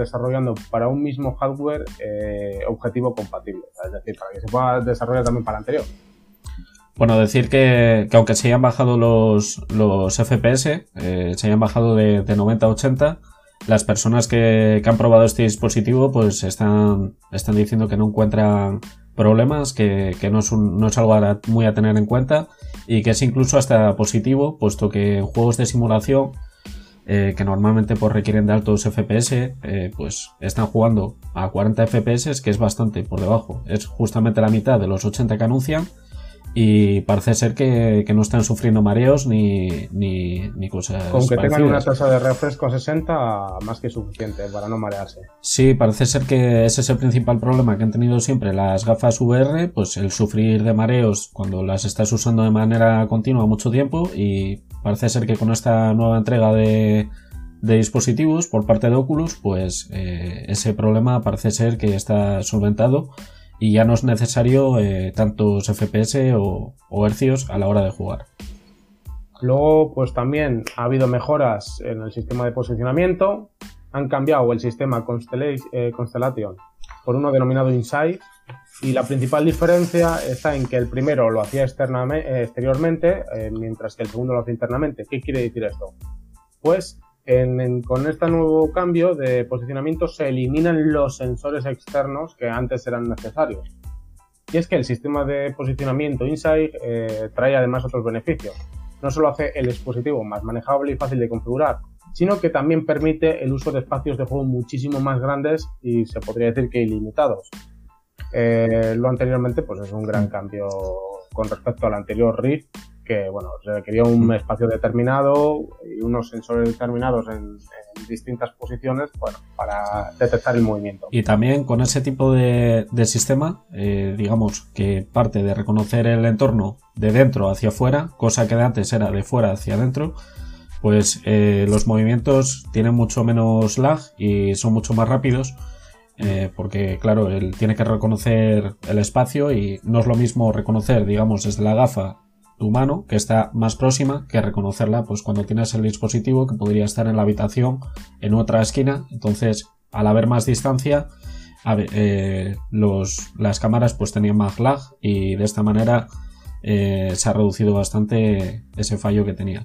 desarrollando para un mismo hardware eh, objetivo compatible, es decir, para que se pueda desarrollar también para anterior. Bueno, decir que, aunque se hayan bajado los, los FPS, eh, se hayan bajado de, 90 a 80, las personas que, han probado este dispositivo pues están, están diciendo que no encuentran problemas, que, no, es no es algo muy a tener en cuenta y que es incluso hasta positivo, puesto que en juegos de simulación eh, que normalmente pues, requieren de altos FPS, eh, pues están jugando a 40 FPS, que es bastante por debajo. Es justamente la mitad de los 80 que anuncian y parece ser que, no están sufriendo mareos ni, ni, cosas. Con que tengan una tasa de refresco 60, más que suficiente para no marearse. Sí, parece ser que ese es el principal problema que han tenido siempre las gafas VR, pues el sufrir de mareos cuando las estás usando de manera continua mucho tiempo y parece ser que con esta nueva entrega de, dispositivos por parte de Oculus, pues eh, ese problema parece ser que está solventado y ya no es necesario eh, tantos FPS o, hercios a la hora de jugar. Luego, pues también ha habido mejoras en el sistema de posicionamiento. Han cambiado el sistema eh, Constellation por uno denominado Insight. Y la principal diferencia está en que el primero lo hacía eh, exteriormente, mientras que el segundo lo hacía internamente. ¿Qué quiere decir esto? Pues con este nuevo cambio de posicionamiento se eliminan los sensores externos que antes eran necesarios. Y es que el sistema de posicionamiento Insight eh, trae además otros beneficios. No solo hace el dispositivo más manejable y fácil de configurar, sino que también permite el uso de espacios de juego muchísimo más grandes y se podría decir que ilimitados. Eh, lo anteriormente pues es un gran cambio con respecto al anterior Rift que bueno, requería un mm. espacio determinado y unos sensores determinados en, distintas posiciones bueno, para detectar el movimiento. Y también con ese tipo de, sistema, eh, digamos que parte de reconocer el entorno de dentro hacia afuera, cosa que de antes era de fuera hacia adentro, pues eh, los movimientos tienen mucho menos lag y son mucho más rápidos. Eh, porque claro, él tiene que reconocer el espacio y no es lo mismo reconocer, digamos, desde la gafa tu mano, que está más próxima, que reconocerla pues cuando tienes el dispositivo que podría estar en la habitación en otra esquina. Entonces, al haber más distancia, eh, las cámaras pues tenían más lag y de esta manera eh, se ha reducido bastante ese fallo que tenía.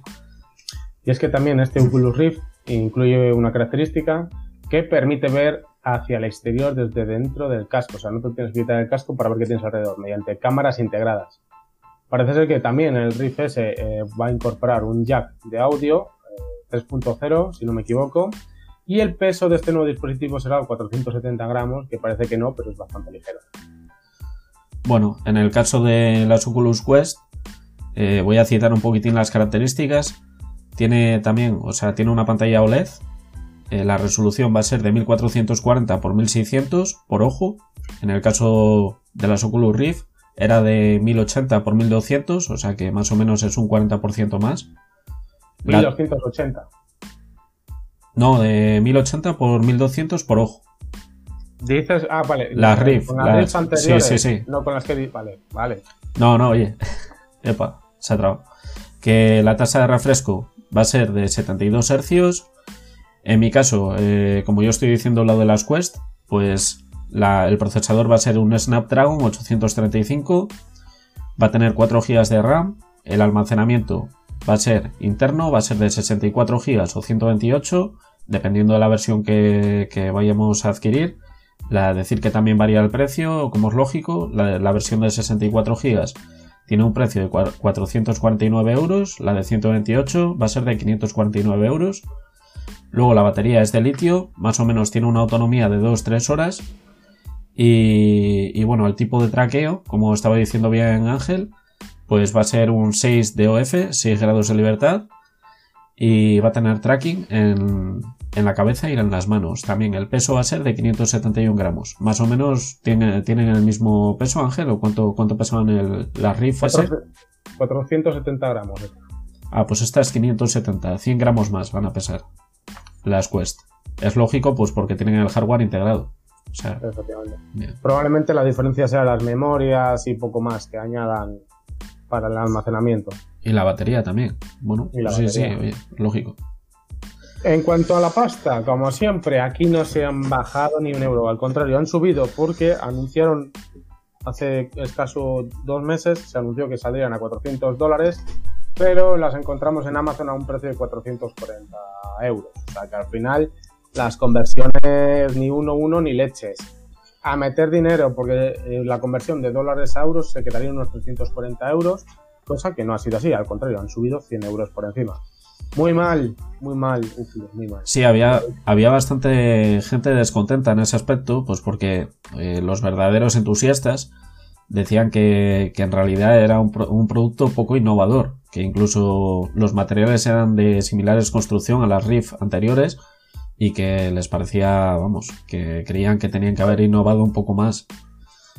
Y es que también este Oculus Rift incluye una característica que permite ver hacia el exterior desde dentro del casco. O sea, no te tienes que quitar el casco para ver qué tienes alrededor, mediante cámaras integradas. Parece ser que también el Rift S eh, va a incorporar un jack de audio 3.0, eh, si no me equivoco, y el peso de este nuevo dispositivo será 470 gramos, que parece que no, pero es bastante ligero. Bueno, en el caso de las Oculus Quest, eh, voy a citar un poquitín las características. Tiene también, o sea, tiene una pantalla OLED. la resolución va a ser de 1440 x 1600 por ojo. En el caso de las Oculus Rift, era de 1080 por 1200, o sea que más o menos es un 40% más. 1280. No, de 1080 por 1200 por ojo. Dices, ah, vale. Las RIF. Con las, anteriores. Sí, sí, sí. No con las que. Vale, vale. No, no, oye. Epa, se ha trabado. Que la tasa de refresco va a ser de 72 Hz. En mi caso, eh, como yo estoy diciendo lo de las Quest, pues el procesador va a ser un Snapdragon 835, va a tener 4 GB de RAM, el almacenamiento va a ser interno, va a ser de 64 GB o 128, dependiendo de la versión que, vayamos a adquirir. La, decir que también varía el precio, como es lógico, la, versión de 64 GB tiene un precio de 449 euros, la de 128 va a ser de 549 euros. Luego la batería es de litio, más o menos tiene una autonomía de 2-3 horas y, bueno, el tipo de traqueo, como estaba diciendo bien Ángel, pues va a ser un 6 DOF, 6 grados de libertad. Y va a tener tracking en, la cabeza y en las manos. También el peso va a ser de 571 gramos. Más o menos tienen, tienen el mismo peso, Ángel, o cuánto, cuánto pesan el, las RIF 470 gramos. Ah, pues estas 570, 100 gramos más van a pesar las Quest. Es lógico, pues porque tienen el hardware integrado. Probablemente la diferencia sea las memorias y poco más que añadan para el almacenamiento. Y la batería también. Bueno, sí, sí, lógico. En cuanto a la pasta, como siempre, aquí no se han bajado ni un euro, al contrario, han subido porque anunciaron hace escaso dos meses, se anunció que saldrían a 400 dólares, pero las encontramos en Amazon a un precio de 440 euros. O sea que al final las conversiones ni uno uno ni leches. A meter dinero, porque eh, la conversión de dólares a euros se quedaría unos 340 euros, cosa que no ha sido así, al contrario, han subido 100 euros por encima. Muy mal, muy mal. Sí, había, había bastante gente descontenta en ese aspecto, pues porque eh, los verdaderos entusiastas decían que, en realidad era un, un, producto poco innovador, que incluso los materiales eran de similares construcción a las RIF anteriores y que les parecía, vamos, que creían que tenían que haber innovado un poco más.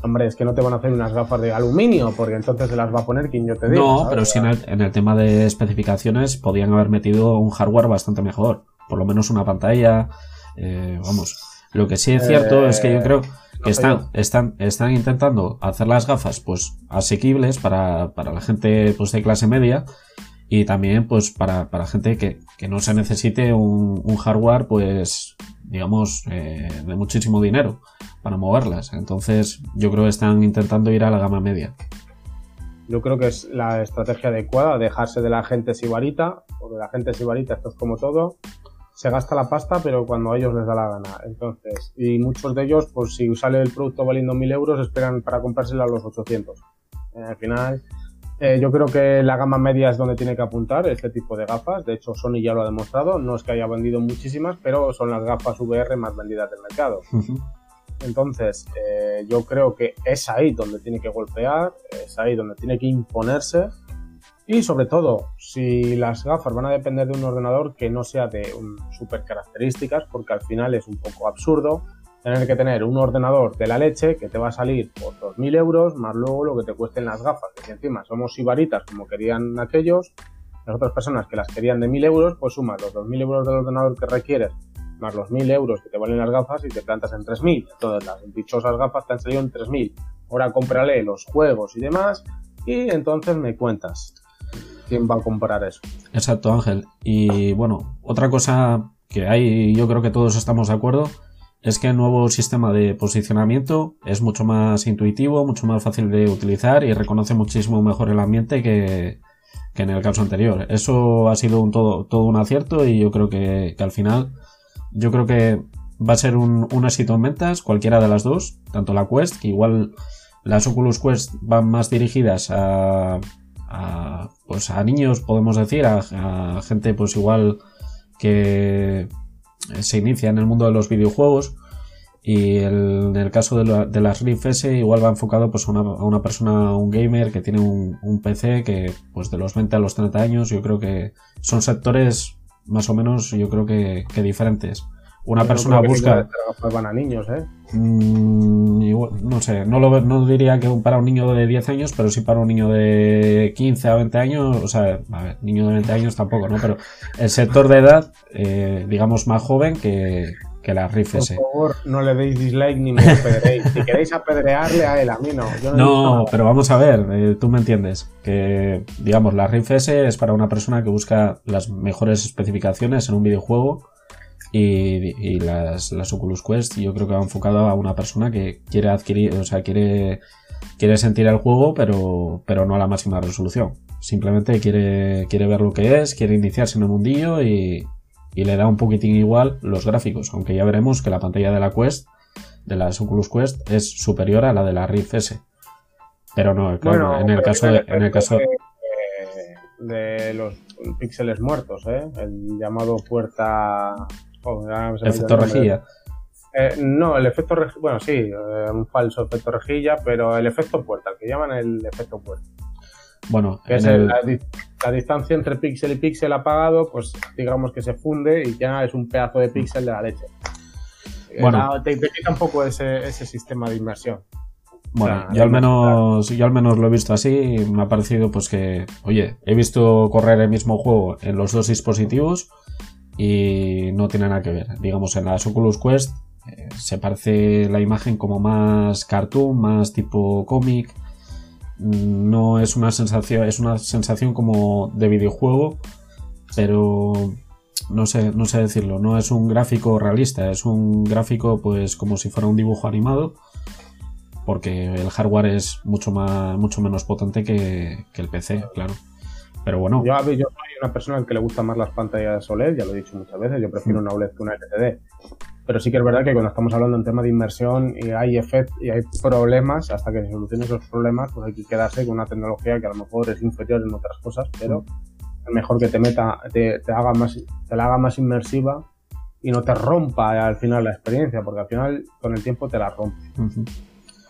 Hombre, es que no te van a hacer unas gafas de aluminio, porque entonces se las va a poner quien yo te diga. No, pero sí en el, tema de especificaciones podían haber metido un hardware bastante mejor. Por lo menos una pantalla. Eh, vamos. Lo que sí es cierto es que yo creo que están, están, están intentando hacer las gafas pues asequibles para, para la gente pues de clase media y también pues para, para gente que, que, no se necesite un, un hardware pues digamos eh, de muchísimo dinero para moverlas. Entonces yo creo que están intentando ir a la gama media. Yo creo que es la estrategia adecuada dejarse de la gente sibarita porque la gente sibarita esto es como todo se gasta la pasta pero cuando a ellos les da la gana. Entonces y muchos de ellos pues si sale el producto valiendo 1000 euros esperan para comprárselo a los 800 al final eh, yo creo que la gama media es donde tiene que apuntar este tipo de gafas. De hecho, Sony ya lo ha demostrado. No es que haya vendido muchísimas, pero son las gafas VR más vendidas del mercado. Entonces, eh, yo creo que es ahí donde tiene que golpear, es ahí donde tiene que imponerse. Y sobre todo, si las gafas van a depender de un ordenador que no sea de super características, porque al final es un poco absurdo tener que tener un ordenador de la leche que te va a salir por 2.000 euros, más luego lo que te cuesten las gafas, que encima somos ibaritas como querían aquellos, las otras personas que las querían de 1.000 euros, pues sumas los 2.000 euros del ordenador que requieres, más los 1.000 euros que te valen las gafas y te plantas en 3.000. Todas las dichosas gafas te han salido en 3.000. Ahora cómprale los juegos y demás y entonces me cuentas quién va a comprar eso. Exacto, Ángel. Y bueno, otra cosa que hay, yo creo que todos estamos de acuerdo, es que el nuevo sistema de posicionamiento es mucho más intuitivo, mucho más fácil de utilizar y reconoce muchísimo mejor el ambiente que, en el caso anterior. Eso ha sido un todo, todo un acierto y yo creo que, al final, yo creo que va a ser un, éxito en ventas, cualquiera de las dos, tanto la Quest, que igual las Oculus Quest van más dirigidas a, pues a niños, podemos decir, a, a gente pues igual que se inicia en el mundo de los videojuegos y en el caso de, las Rift S igual va enfocado pues a una, persona, un gamer que tiene un, PC que pues de los 20 a los 30 años yo creo que son sectores más o menos yo creo que, diferentes. Una persona busca... Van a niños, ¿eh? Mm, no sé, no, lo, no diría que para un niño de 10 años, pero sí para un niño de 15 a 20 años, o sea, a ver, niño de 20 años tampoco, ¿no? Pero el sector de edad, eh, digamos, más joven que, que la Rift S. Por favor, no le deis dislike ni me apedreéis. si queréis apedrearle a él, a mí no. no, pero vamos a ver, eh, tú me entiendes. Que, digamos, la Rift S es para una persona que busca las mejores especificaciones en un videojuego y, las, las, Oculus Quest yo creo que va enfocado a una persona que quiere adquirir, o sea, quiere, quiere sentir el juego, pero, pero no a la máxima resolución. Simplemente quiere, quiere ver lo que es, quiere iniciarse en el mundillo y, y le da un poquitín igual los gráficos, aunque ya veremos que la pantalla de la Quest, de las Oculus Quest, es superior a la de la Rift S. Pero no, claro, en el caso de, en el caso de los píxeles muertos, ¿eh? el llamado puerta efecto rejilla. Eh, no, el efecto rejilla, bueno, sí, eh, un falso efecto rejilla, pero el efecto puerta, el que llaman el efecto puerta. Bueno, que es la, distancia entre píxel y píxel apagado, pues digamos que se funde y ya es un pedazo de píxel de la leche. Eh, bueno, te, quita un poco ese, sistema de inmersión. Bueno, yo al menos yo al menos lo he visto así me ha parecido pues que, oye, he visto correr el mismo juego en los dos dispositivos y no tiene nada que ver. Digamos, en las Oculus Quest eh, se parece la imagen como más cartoon, más tipo cómic. Mm, no es una sensación, es una sensación como de videojuego, pero no sé, no sé decirlo, no es un gráfico realista, es un gráfico pues como si fuera un dibujo animado, porque el hardware es mucho más, mucho menos potente que, el PC, claro. Pero bueno. Yo, yo soy una persona que le gusta más las pantallas OLED, ya lo he dicho muchas veces, yo prefiero una OLED que una LCD. Pero sí que es verdad que cuando estamos hablando en tema de inversión y hay efectos y hay problemas, hasta que se solucionen esos problemas, pues hay que quedarse con una tecnología que a lo mejor es inferior en otras cosas, pero es mejor que te meta, te, haga más, te la haga más inmersiva y no te rompa al final la experiencia, porque al final con el tiempo te la rompe.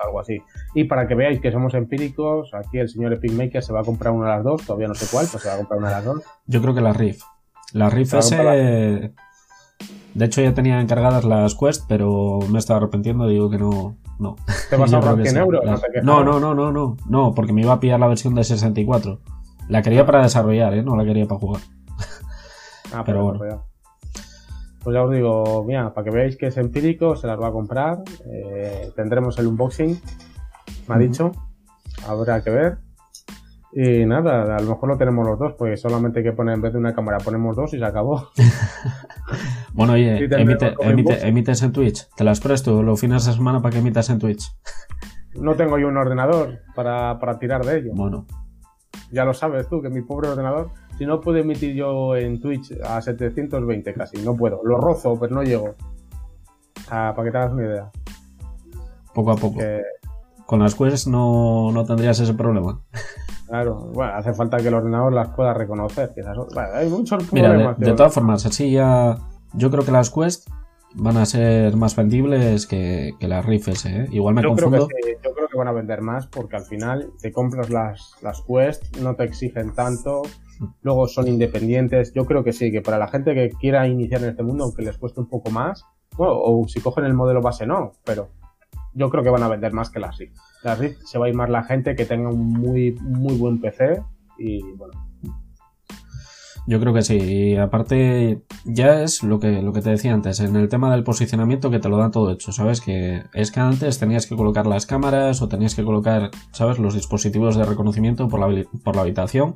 Algo así. Y para que veáis que somos empíricos, aquí el señor Epic Maker se va a comprar una de las dos, todavía no sé cuál, pues se va a comprar una de las dos. Yo creo que la Rift. La Rift S de hecho, ya tenía encargadas las Quest, pero me estaba arrepentiendo. Digo que no. No. ¿Te vas a ahorrar 100 euros? No, no, no, no, no, no. porque me iba a pillar la versión de 64. La quería para desarrollar, ¿eh? No la quería para jugar. Ah, pero bueno. Pues ya os digo, mira, para que veáis que es empírico, se las va a comprar. Eh, tendremos el unboxing, me ha dicho. Habrá que ver. Y nada, a lo mejor lo tenemos los dos, porque solamente hay que poner en vez de una cámara ponemos dos y se acabó. bueno, oye, emite, emites en Twitch. Te las presto los fines de semana para que emitas en Twitch. No tengo yo un ordenador para, tirar de ello. Bueno. Ya lo sabes tú, que mi pobre ordenador, si no puedo emitir yo en Twitch a 720 casi, no puedo. Lo rozo, pero no llego. para que te hagas una idea. Poco a poco. Con las quests no, no tendrías ese problema. Claro, bueno, hace falta que el ordenador las pueda reconocer. hay muchos problemas. de, todas formas, así ya. Yo creo que las Quest van a ser más vendibles que, las Rift ¿eh? Igual me yo confundo. Creo que yo creo que van a vender más porque al final te compras las, las Quest, no te exigen tanto, luego son independientes. Yo creo que sí, que para la gente que quiera iniciar en este mundo, aunque les cueste un poco más, bueno, o si cogen el modelo base no, pero yo creo que van a vender más que las Rift. Las Rift se va a ir más la gente que tenga un muy, muy buen PC y bueno. Yo creo que sí. Y aparte, ya es lo que, lo que te decía antes, en el tema del posicionamiento que te lo dan todo hecho, ¿sabes? Que es que antes tenías que colocar las cámaras o tenías que colocar, ¿sabes? Los dispositivos de reconocimiento por la, por la habitación.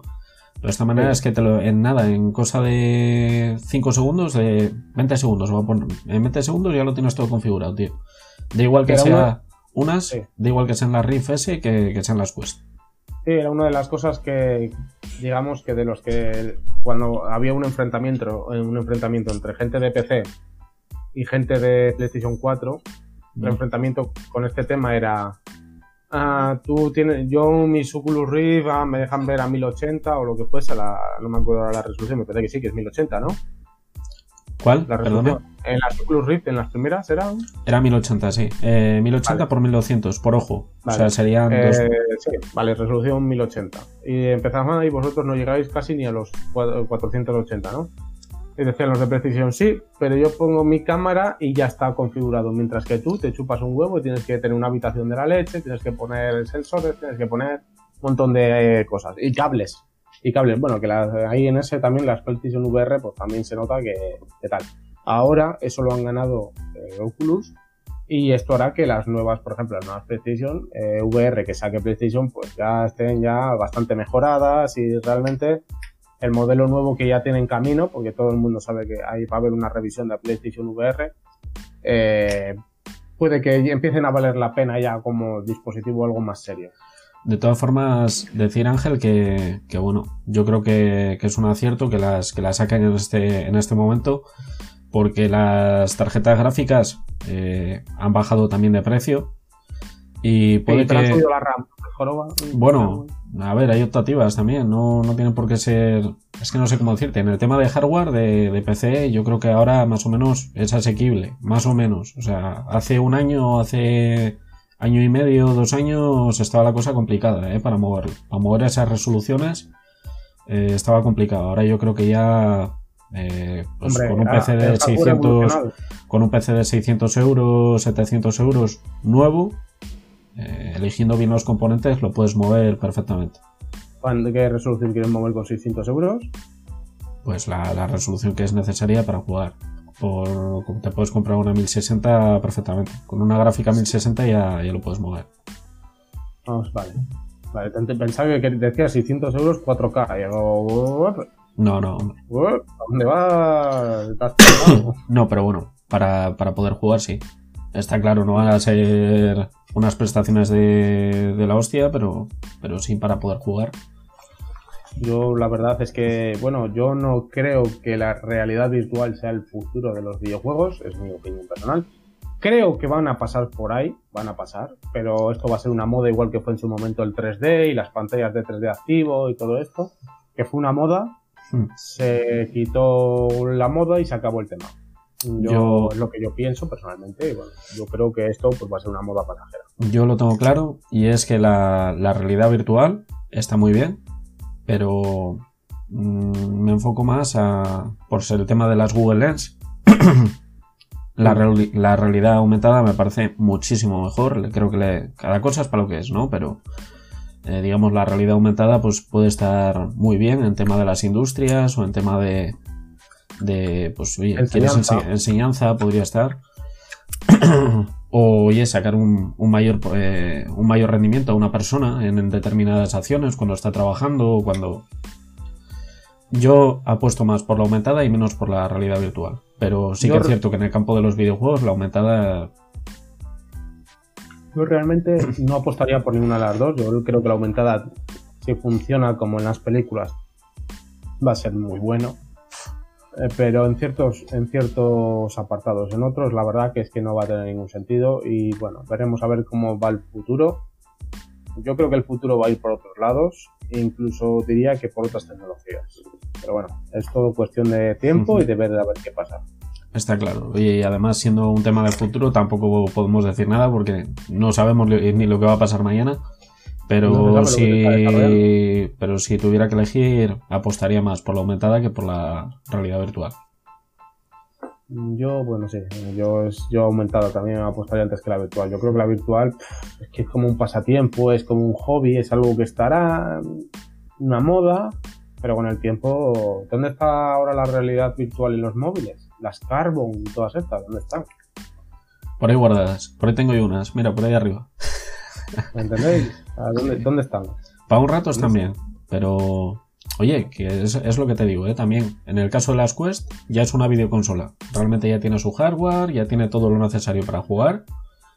Pero de esta manera es que te lo, en nada, en cosa de 5 segundos, de 20 segundos, en 20 segundos ya lo tienes todo configurado, tío. Da igual que sea unas, da igual que sean las Rift S que, que sean las Quest. Sí, era una de las cosas que, digamos que de los que cuando había un enfrentamiento, un enfrentamiento entre gente de PC y gente de PlayStation 4, el enfrentamiento con este tema era ah, tú tienes, yo mi Oculus Rift ah, me dejan ver a 1080 o lo que fuese, la, no me acuerdo la resolución, me parece que sí, que es 1080, ¿no? ¿Cuál? La resolución. En las Oculus Rift, en las primeras, ¿era? Era 1080, sí. Eh, 1080 por 1200, por ojo. O sea, serían eh, Sí, vale, resolución 1080. Y empezamos y vosotros no llegáis casi ni a los 480, ¿no? Y decían los de precisión, sí, pero yo pongo mi cámara y ya está configurado. Mientras que tú te chupas un huevo y tienes que tener una habitación de la leche, tienes que poner sensores, tienes que poner un montón de cosas. Y cables y cables. Bueno, que ahí en ese también las PlayStation VR, pues también se nota que, tal. Ahora eso lo han ganado eh, Oculus y esto hará que las nuevas, por ejemplo, las nuevas PlayStation eh, VR que saque PlayStation, pues ya estén ya bastante mejoradas y realmente el modelo nuevo que ya tiene en camino, porque todo el mundo sabe que ahí va a haber una revisión de PlayStation VR, eh, puede que empiecen a valer la pena ya como dispositivo algo más serio. De todas formas, decir Ángel que, bueno, yo creo que, es un acierto que las, que las saquen en este, en este momento, porque las tarjetas gráficas eh, han bajado también de precio. Y puede que. La RAM, bueno, a ver, hay optativas también, no, no tienen por qué ser. Es que no sé cómo decirte. En el tema de hardware de, de PC, yo creo que ahora más o menos es asequible, más o menos. O sea, hace un año, hace año y medio, dos años, estaba la cosa complicada ¿eh? para moverlo. Para mover esas resoluciones eh, estaba complicado. Ahora yo creo que ya eh, pues con un PC de 600 con un PC de 600 euros, 700 euros nuevo, eh, eligiendo bien los componentes, lo puedes mover perfectamente. ¿Qué resolución quieres mover con 600 euros? Pues la, la resolución que es necesaria para jugar por te puedes comprar una 1060 perfectamente. Con una gráfica 1060 ya, ya lo puedes mover. Vamos, vale. Vale, pensaba que decía 600 euros 4K. No, no. ¿A dónde vas? no, pero bueno, para, para, poder jugar sí. Está claro, no van a ser unas prestaciones de, de la hostia, pero, pero sí para poder jugar. Yo la verdad es que, bueno, yo no creo que la realidad virtual sea el futuro de los videojuegos, es mi opinión personal. Creo que van a pasar por ahí, van a pasar, pero esto va a ser una moda igual que fue en su momento el 3D y las pantallas de 3D activo y todo esto, que fue una moda, hmm. se quitó la moda y se acabó el tema. Yo, es lo que yo pienso personalmente, bueno, yo creo que esto pues, va a ser una moda pasajera. Yo lo tengo claro y es que la, la realidad virtual está muy bien, pero mm, me enfoco más a, por ser el tema de las Google Lens. la, realidad aumentada me parece muchísimo mejor. Creo que cada cosa es para lo que es, ¿no? Pero eh, digamos la realidad aumentada pues puede estar muy bien en tema de las industrias o en tema de, de pues oye, enseñanza. enseñanza podría estar. o oye, sacar un, mayor, eh, un mayor rendimiento a una persona en, determinadas acciones cuando está trabajando o cuando... Yo apuesto más por la aumentada y menos por la realidad virtual. Pero sí que es cierto que en el campo de los videojuegos la aumentada... Yo realmente no apostaría por ninguna de las dos. Yo creo que la aumentada, si funciona como en las películas, va a ser muy bueno. Eh, pero en ciertos, en ciertos apartados. En otros, la verdad que es que no va a tener ningún sentido y bueno, veremos a ver cómo va el futuro. Yo creo que el futuro va a ir por otros lados, e incluso diría que por otras tecnologías. Pero bueno, es todo cuestión de tiempo y de ver a ver qué pasa. Está claro. Y además, siendo un tema del futuro, tampoco podemos decir nada porque no sabemos ni lo que va a pasar mañana. Pero si, pero si tuviera que elegir, apostaría más por la aumentada que por la realidad virtual. Yo, bueno, sí, yo, yo aumentada también apostaría antes que la virtual. Yo creo que la virtual es que es como un pasatiempo, es como un hobby, es algo que estará, una moda, pero con el tiempo, ¿dónde está ahora la realidad virtual en los móviles? Las Carbon y todas estas, ¿dónde están? Por ahí guardadas, por ahí tengo yo unas, mira, por ahí arriba. ¿Me entendéis? dónde, están? Para un rato también, pero oye, que es, lo que te digo, ¿eh? también en el caso de las Quest ya es una videoconsola. Realmente ya tiene su hardware, ya tiene todo lo necesario para jugar,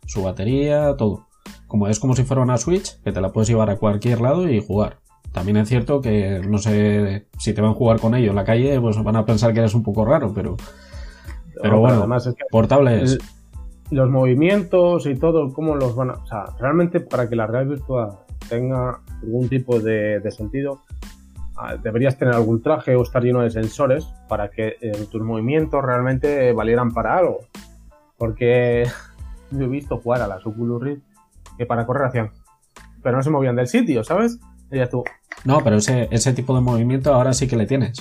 su batería, todo. Como es como si fuera una Switch, que te la puedes llevar a cualquier lado y jugar. También es cierto que no sé si te van a jugar con ello en la calle, pues van a pensar que eres un poco raro, pero pero bueno, además es que portable es los movimientos y todo, cómo los van a... O sea, realmente para que la realidad virtual tenga algún tipo de, sentido, ah, deberías tener algún traje o estar lleno de sensores para que eh, tus movimientos realmente valieran para algo. Porque yo he visto jugar a las Oculus Rift que para correr hacían... Pero no se movían del sitio, ¿sabes? No, pero ese, ese tipo de movimiento ahora sí que le tienes.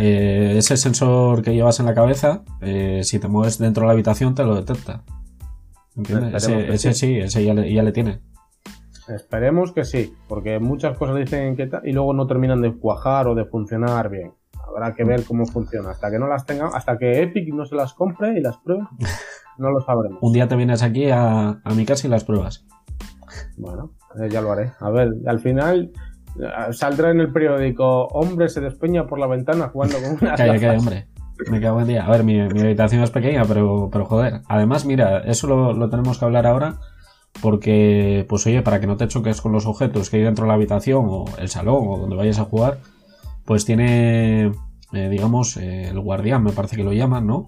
Eh, ese sensor que llevas en la cabeza, eh, si te mueves dentro de la habitación, te lo detecta. ¿Entiendes? Ese, sí. ese ya le, tiene. Esperemos que sí, porque muchas cosas dicen que y luego no terminan de cuajar o de funcionar bien. Habrá que ver cómo funciona. Hasta que no las tenga, hasta que Epic no se las compre y las pruebe, no lo sabremos. Un día te vienes aquí a, mi casa y las pruebas. Bueno, ya lo haré. A ver, al final Saldrá en el periódico, hombre se despeña por la ventana jugando con una... calla, calla, hombre. Me cago en día. A ver, mi, habitación es pequeña, pero, pero joder. Además, mira, eso lo, tenemos que hablar ahora porque, pues oye, para que no te choques con los objetos que hay dentro de la habitación o el salón o donde vayas a jugar, pues tiene, eh, digamos, eh, el guardián, me parece que lo llaman, ¿no?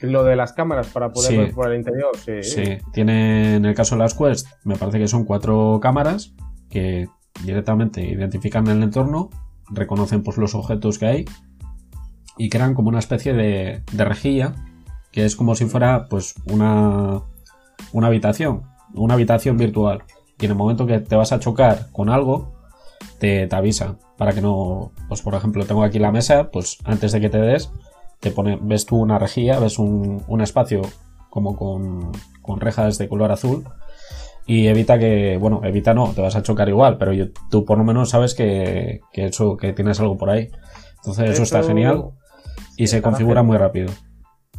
Lo de las cámaras para poder ver por el interior, sí. Sí, tiene, en el caso de las Quest, me parece que son cuatro cámaras que directamente identifican el entorno, reconocen pues, los objetos que hay y crean como una especie de, rejilla que es como si fuera pues una, una habitación, una habitación virtual. Y en el momento que te vas a chocar con algo, te, te avisa para que no, pues por ejemplo, tengo aquí la mesa, pues antes de que te des, te pone, ves tú una rejilla, ves un, un espacio como con, con rejas de color azul y evita que, bueno, evita no, te vas a chocar igual, pero tú por lo menos sabes que, que, eso, que tienes algo por ahí. Entonces eso, está genial y se configura muy rápido.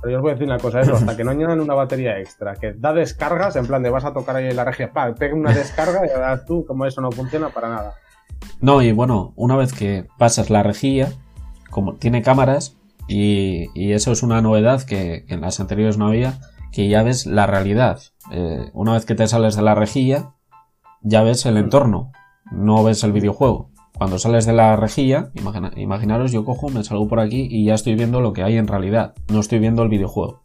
Pero yo os voy a decir una cosa, eso, hasta que no añadan una batería extra, que da descargas, en plan de vas a tocar ahí en la regia, pa, pega una descarga y ahora tú, como eso no funciona para nada. No, y bueno, una vez que pasas la rejilla, como tiene cámaras, y, y eso es una novedad que, que en las anteriores no había, que ya ves la realidad. Eh, una vez que te sales de la rejilla, ya ves el entorno, no ves el videojuego. Cuando sales de la rejilla, imagina- imaginaros, yo cojo, me salgo por aquí y ya estoy viendo lo que hay en realidad, no estoy viendo el videojuego.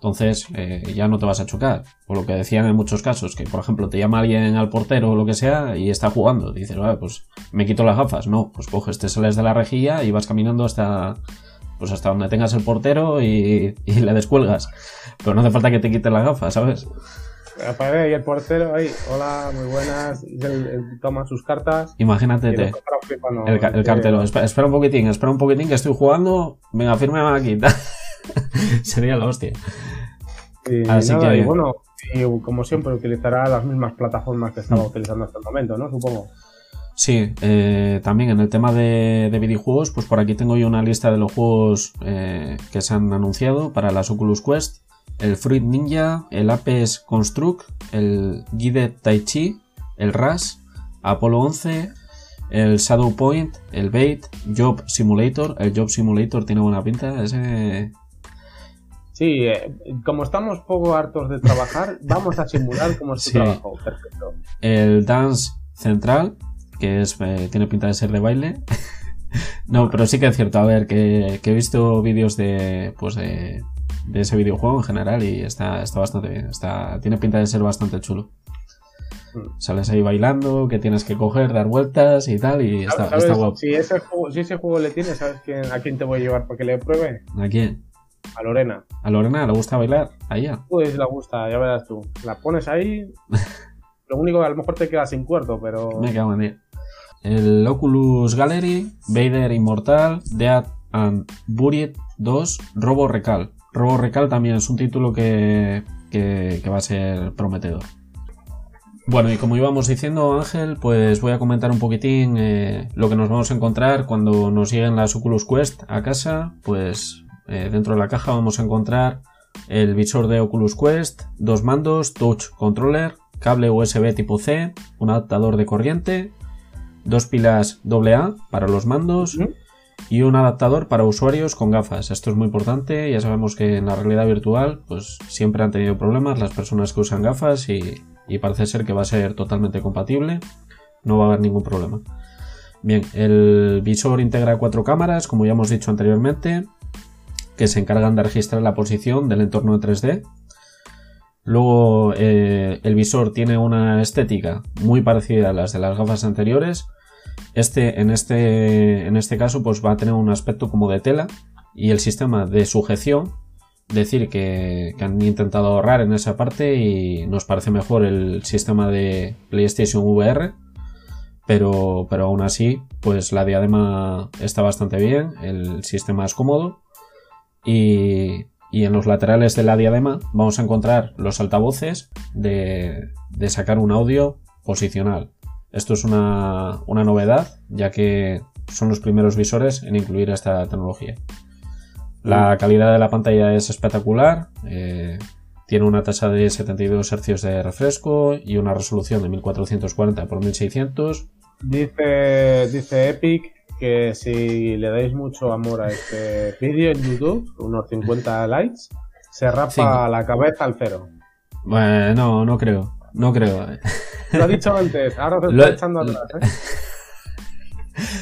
Entonces eh, ya no te vas a chocar. O lo que decían en muchos casos, que por ejemplo te llama alguien al portero o lo que sea y está jugando. Dices, vale, pues me quito las gafas. No, pues coges, te sales de la rejilla y vas caminando hasta, pues hasta donde tengas el portero y, y le descuelgas. Pero no hace falta que te quites las gafas, ¿sabes? Aparece ahí el portero, ahí, hola, muy buenas, y él, él toma sus cartas. Imagínate y te- el el. Espera, espera un poquitín, espera un poquitín que estoy jugando. Venga, fírmame aquí. Sería la hostia. Y, Así nada, que- y bueno, y como siempre utilizará las mismas plataformas que estaba Mm. utilizando hasta el momento, ¿no? Supongo. Sí, eh, también en el tema de, de videojuegos, pues por aquí tengo yo una lista de los juegos eh, que se han anunciado para las Oculus Quest. El Fruit Ninja, el Apes Construct, el Guided Tai Chi, el Rush, Apollo 11, el Shadow Point, el Bait, Job Simulator. El Job Simulator tiene buena pinta, ese... Sí, eh, como estamos poco hartos de trabajar, vamos a simular cómo es tu Sí. trabajo. Perfecto. El Dance Central, que es eh, tiene pinta de ser de baile. no, pero sí que es cierto, a ver, que, que he visto vídeos de, pues de, de ese videojuego en general y está, está bastante bien. Está, tiene pinta de ser bastante chulo. Mm. Sales ahí bailando, que tienes que coger, dar vueltas y tal, y está, está guapo. Si, ese juego, si ese juego le tienes, ¿sabes quién, a quién te voy a llevar para que le pruebe? ¿A quién? A Lorena. ¿A Lorena le gusta bailar? A ella. Pues la gusta, ya verás tú. La pones ahí. Lo único que a lo mejor te queda sin cuerpo, pero. Me cago en. El Oculus Gallery, Vader Inmortal, Dead and Buried 2, Robo Recal. Robo Recal también es un título que, que, va a ser prometedor. Bueno, y como íbamos diciendo, Ángel, pues voy a comentar un poquitín eh, lo que nos vamos a encontrar cuando nos lleguen las Oculus Quest a casa. Pues eh, dentro de la caja vamos a encontrar el visor de Oculus Quest, dos mandos, touch controller, cable USB tipo C, un adaptador de corriente, dos pilas AA para los mandos y un adaptador para usuarios con gafas. Esto es muy importante, ya sabemos que en la realidad virtual pues siempre han tenido problemas las personas que usan gafas y, y parece ser que va a ser totalmente compatible, no va a haber ningún problema. Bien, el visor integra cuatro cámaras, como ya hemos dicho anteriormente, que se encargan de registrar la posición del entorno en 3D. Luego eh, el visor tiene una estética muy parecida a las de las gafas anteriores. Este, en, este, en este caso, pues va a tener un aspecto como de tela y el sistema de sujeción. Decir que, han intentado ahorrar en esa parte y nos parece mejor el sistema de PlayStation VR. Pero, pero aún así, pues la diadema está bastante bien, el sistema es cómodo y, y en los laterales de la diadema vamos a encontrar los altavoces de, de sacar un audio posicional. Esto es una, una novedad, ya que son los primeros visores en incluir esta tecnología. La calidad de la pantalla es espectacular, eh, tiene una tasa de 72 Hz de refresco y una resolución de 1440 x 1600. Dice, dice Epic que si le dais mucho amor a este vídeo en YouTube, unos 50 likes, se rapa Cinco. la cabeza al cero. Bueno, no, no creo, no creo. Lo ha dicho antes, ahora Lo- está echando atrás, ¿eh?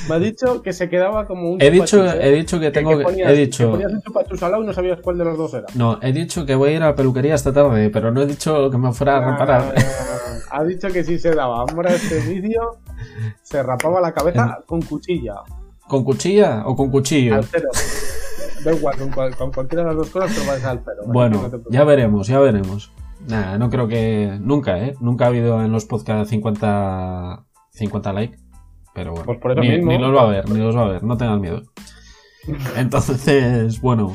Me ha dicho que se quedaba como un He dicho, ¿eh? he dicho que tengo que, ponías, he que dicho, ponías un chupachus al lado y no sabías cuál de los dos era. no, he dicho que voy a ir a la peluquería esta tarde, pero no he dicho que me fuera a reparar. Ah, ha dicho que si se daba amor a este vídeo, se rapaba la cabeza con cuchilla, ¿Con cuchilla o con cuchillo? Da igual, con, cual- con cualquiera de las dos cosas, pero vas al. No Bueno, te preocupes. ya veremos, ya veremos. Nada, no creo que. Nunca, ¿eh? Nunca ha habido en los podcasts 50, 50 likes. Pero bueno. Pues por eso ni, mismo. ni los va a ver, ni los va a ver, no tengan miedo. Entonces, bueno,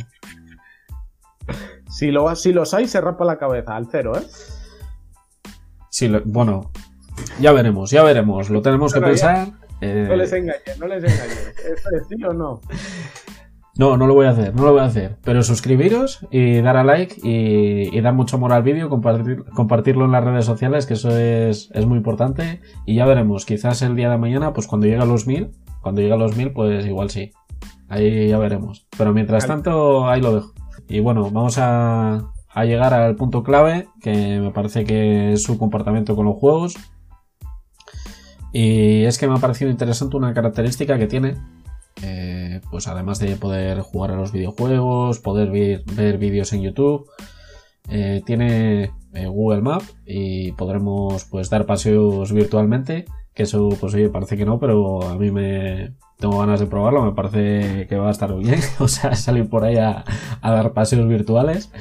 Si, lo, si los hay, se rapa la cabeza al cero, ¿eh? sí, lo- bueno, ya veremos, ya veremos. Lo tenemos que ya. pensar. eh, No les engañes, no les engañes. ¿Esto es sí o no? No, no lo voy a hacer, no lo voy a hacer. Pero suscribiros y dar a like y, dar mucho amor al vídeo, compartir, compartirlo en las redes sociales, que eso es, es, muy importante. Y ya veremos, quizás el día de mañana, pues cuando llegue a los mil, cuando llegue a los mil, pues igual sí. Ahí ya veremos. Pero mientras tanto, ahí lo dejo. Y bueno, vamos a, a llegar al punto clave, que me parece que es su comportamiento con los juegos. Y es que me ha parecido interesante una característica que tiene, eh, pues además de poder jugar a los videojuegos, poder ver, vídeos en YouTube, eh, tiene eh, Google Maps y podremos pues dar paseos virtualmente, que eso pues oye, parece que no, pero a mí me tengo ganas de probarlo, me parece que va a estar bien, o sea, salir por ahí a, a dar paseos virtuales.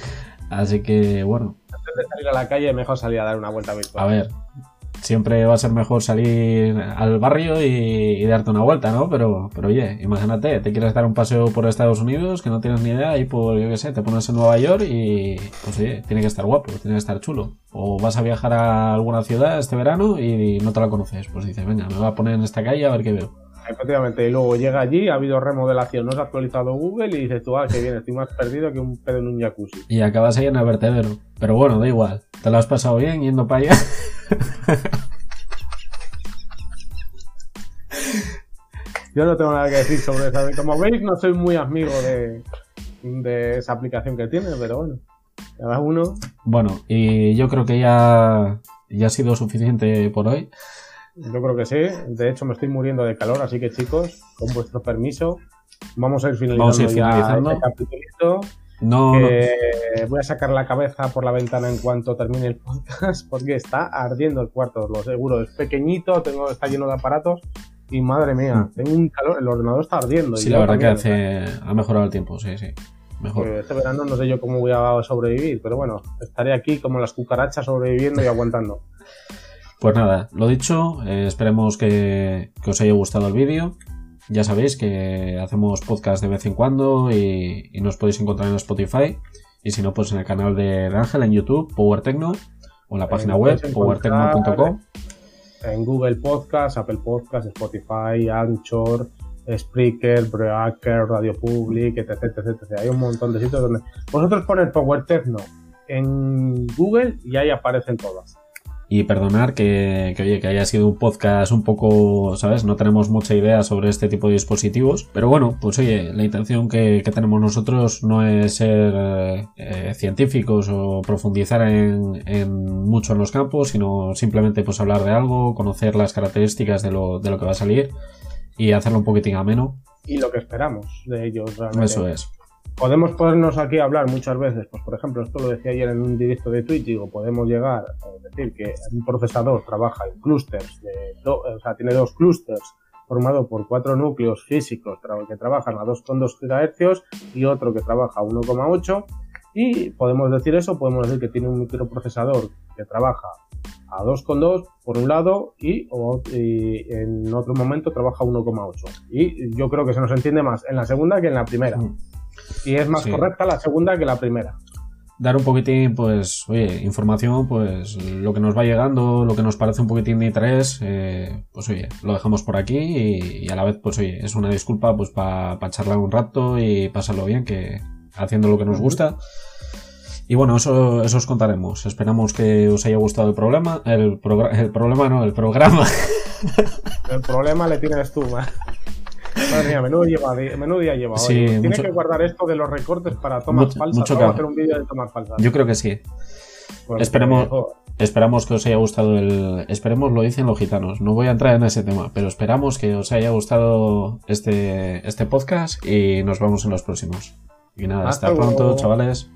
Así que bueno. Antes de salir a la calle, mejor salir a dar una vuelta virtual. A ver, siempre va a ser mejor salir al barrio y, darte una vuelta, ¿no? Pero, pero oye, imagínate, te quieres dar un paseo por Estados Unidos que no tienes ni idea y por, yo qué sé, te pones en Nueva York y pues oye, tiene que estar guapo, tiene que estar chulo. O vas a viajar a alguna ciudad este verano y no te la conoces, pues dices, venga, me voy a poner en esta calle a ver qué veo. Efectivamente, y luego llega allí, ha habido remodelación, no se ha actualizado Google y dices tú, ah, que bien, estoy más perdido que un pedo en un jacuzzi. Y acabas ahí en el vertedero. Pero bueno, da igual, te lo has pasado bien yendo para allá. Yo no tengo nada que decir sobre eso. Como veis, no soy muy amigo de, de esa aplicación que tiene, pero bueno, cada uno. Bueno, y yo creo que ya, ya ha sido suficiente por hoy. Yo creo que sí. De hecho, me estoy muriendo de calor, así que chicos, con vuestro permiso, vamos a ir finalizando, ya este No, Voy a sacar la cabeza por la ventana en cuanto termine el podcast, porque está ardiendo el cuarto, lo seguro. Es pequeñito, tengo, está lleno de aparatos y madre mía, mm. tengo un calor, el ordenador está ardiendo. Sí, la verdad que hace, ha mejorado el tiempo, sí, sí. Mejor. Este verano no sé yo cómo voy a sobrevivir, pero bueno, estaré aquí como las cucarachas sobreviviendo y aguantando. Pues nada, lo dicho, eh, esperemos que, os haya gustado el vídeo. Ya sabéis que hacemos podcast de vez en cuando y, nos podéis encontrar en Spotify. Y si no, pues en el canal de, Ángel en YouTube, Power Techno, o en la página web, powertechno.com. En Google Podcast, Apple Podcast, Spotify, Anchor, Spreaker, Breaker, Radio Public, etc, etc, etc. Hay un montón de sitios donde vosotros ponéis Power Techno en Google y ahí aparecen todas y perdonar que, oye, que haya sido un podcast un poco, ¿sabes? No tenemos mucha idea sobre este tipo de dispositivos, pero bueno, pues oye, la intención que, tenemos nosotros no es ser eh, científicos o profundizar en, en, mucho en los campos, sino simplemente pues hablar de algo, conocer las características de lo, de lo que va a salir y hacerlo un poquitín ameno. Y lo que esperamos de ellos. Realmente. Eso es podemos ponernos aquí a hablar muchas veces, pues por ejemplo, esto lo decía ayer en un directo de Twitch, digo, podemos llegar a decir que un procesador trabaja en clústeres, o sea, tiene dos clústeres formado por cuatro núcleos físicos que trabajan a 2,2 GHz y otro que trabaja a 1,8 y podemos decir eso, podemos decir que tiene un microprocesador que trabaja a 2,2 por un lado y, y, en otro momento trabaja a 1,8 y yo creo que se nos entiende más en la segunda que en la primera. Y es más correcta la segunda que la primera. Dar un poquitín, pues, oye, información, pues lo que nos va llegando, lo que nos parece un poquitín de interés, eh, pues oye, lo dejamos por aquí y, a la vez, pues oye, es una disculpa pues para charlar un rato y pasarlo bien, que haciendo lo que nos gusta. Y bueno, eso, eso os contaremos. Esperamos que os haya gustado el problema. El, el problema no, el programa. El problema le tienes tú, man. Madre mía, menudo, lleva, menudo día lleva sí, Tiene que guardar esto de los recortes para tomas falsas. Mucho Vamos a hacer un vídeo de tomas falsas. Yo creo que sí. Pues esperemos, esperamos que os haya gustado el. Esperemos lo dicen los gitanos. No voy a entrar en ese tema, pero esperamos que os haya gustado este, este podcast y nos vemos en los próximos. Y nada, hasta, hasta pronto, chavales.